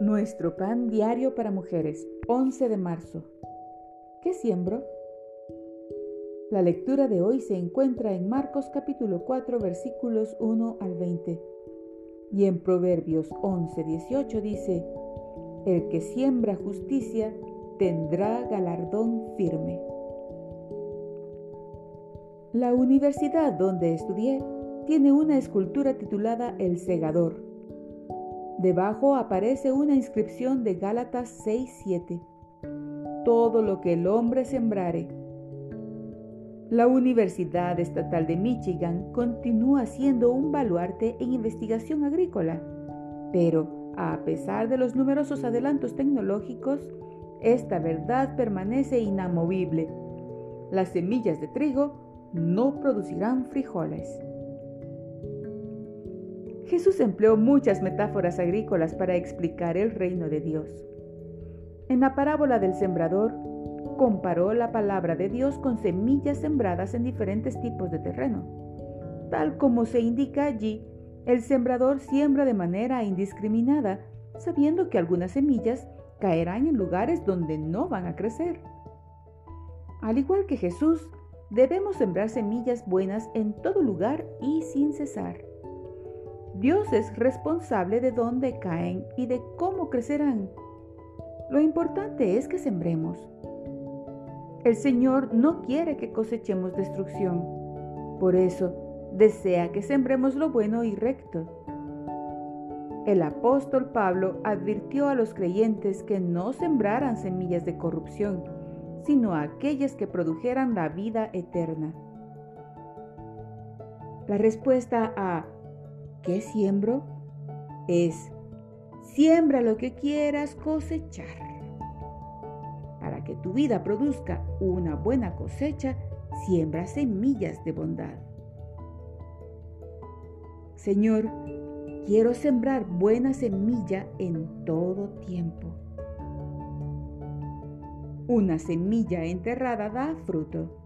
Nuestro pan diario para mujeres, 11 de marzo. ¿Qué siembro? La lectura de hoy se encuentra en Marcos capítulo 4 versículos 1 al 20. Y en Proverbios 11, 18 dice, El que siembra justicia tendrá galardón firme. La universidad donde estudié tiene una escultura titulada El Segador Debajo aparece una inscripción de Gálatas 6:7. Todo lo que el hombre sembrare. La Universidad Estatal de Michigan continúa siendo un baluarte en investigación agrícola, pero a pesar de los numerosos adelantos tecnológicos, esta verdad permanece inamovible. Las semillas de trigo no producirán frijoles. Jesús empleó muchas metáforas agrícolas para explicar el reino de Dios. En la parábola del sembrador, comparó la palabra de Dios con semillas sembradas en diferentes tipos de terreno. Tal como se indica allí, el sembrador siembra de manera indiscriminada, sabiendo que algunas semillas caerán en lugares donde no van a crecer. Al igual que Jesús, debemos sembrar semillas buenas en todo lugar y sin cesar. Dios es responsable de dónde caen y de cómo crecerán. Lo importante es que sembremos. El Señor no quiere que cosechemos destrucción. Por eso, desea que sembremos lo bueno y recto. El apóstol Pablo advirtió a los creyentes que no sembraran semillas de corrupción, sino aquellas que produjeran la vida eterna. La respuesta a ¿Qué siembro? Es, siembra lo que quieras cosechar. Para que tu vida produzca una buena cosecha, siembra semillas de bondad. Señor, quiero sembrar buena semilla en todo tiempo. Una semilla enterrada da fruto.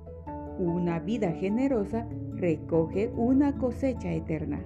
Una vida generosa recoge una cosecha eterna.